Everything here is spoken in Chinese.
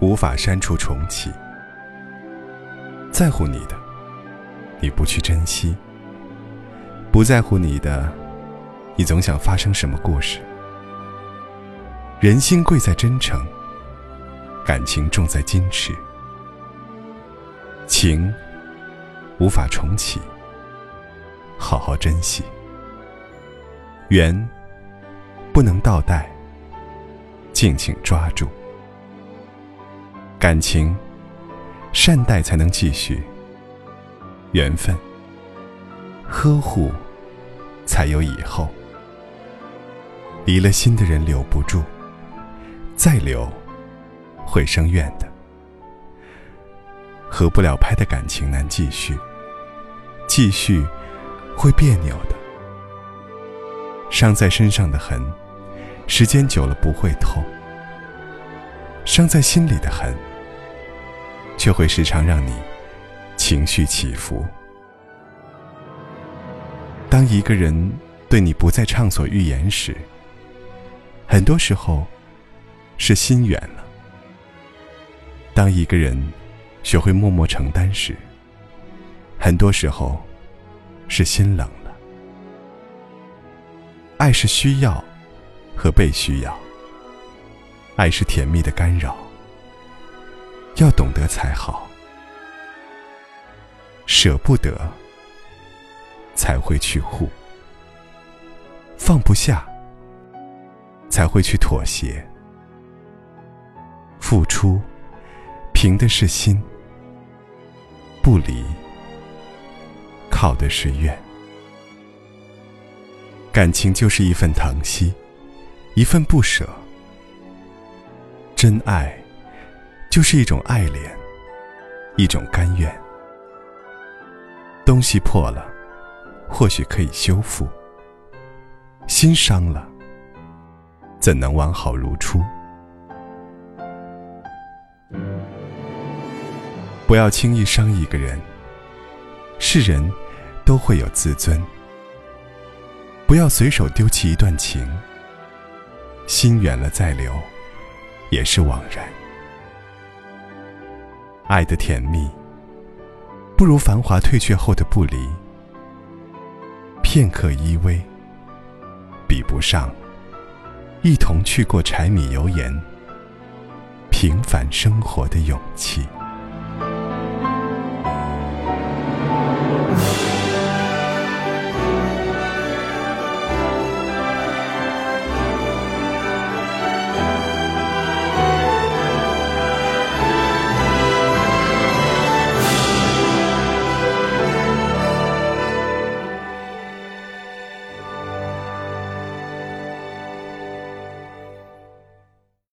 无法删除重启。在乎你的，你不去珍惜；不在乎你的，你总想发生什么故事。人心贵在真诚，感情重在矜持。情无法重启，好好珍惜。缘。不能倒带，静静抓住感情，善待才能继续；缘分，呵护才有以后。离了心的人留不住，再留会生怨的。合不了拍的感情难继续，继续会别扭的。伤在身上的痕。时间久了不会痛，伤在心里的痕，却会时常让你情绪起伏。当一个人对你不再畅所欲言时，很多时候是心远了；当一个人学会默默承担时，很多时候是心冷了。爱是需要。和被需要，爱是甜蜜的干扰，要懂得才好。舍不得，才会去护；放不下，才会去妥协。付出，凭的是心；不离，靠的是愿。感情就是一份疼惜。一份不舍，真爱就是一种爱恋，一种甘愿。东西破了，或许可以修复；心伤了，怎能完好如初？不要轻易伤一个人，是人都会有自尊。不要随手丢弃一段情。心远了再留，也是枉然。爱的甜蜜，不如繁华退却后的不离。片刻依偎，比不上一同去过柴米油盐、平凡生活的勇气。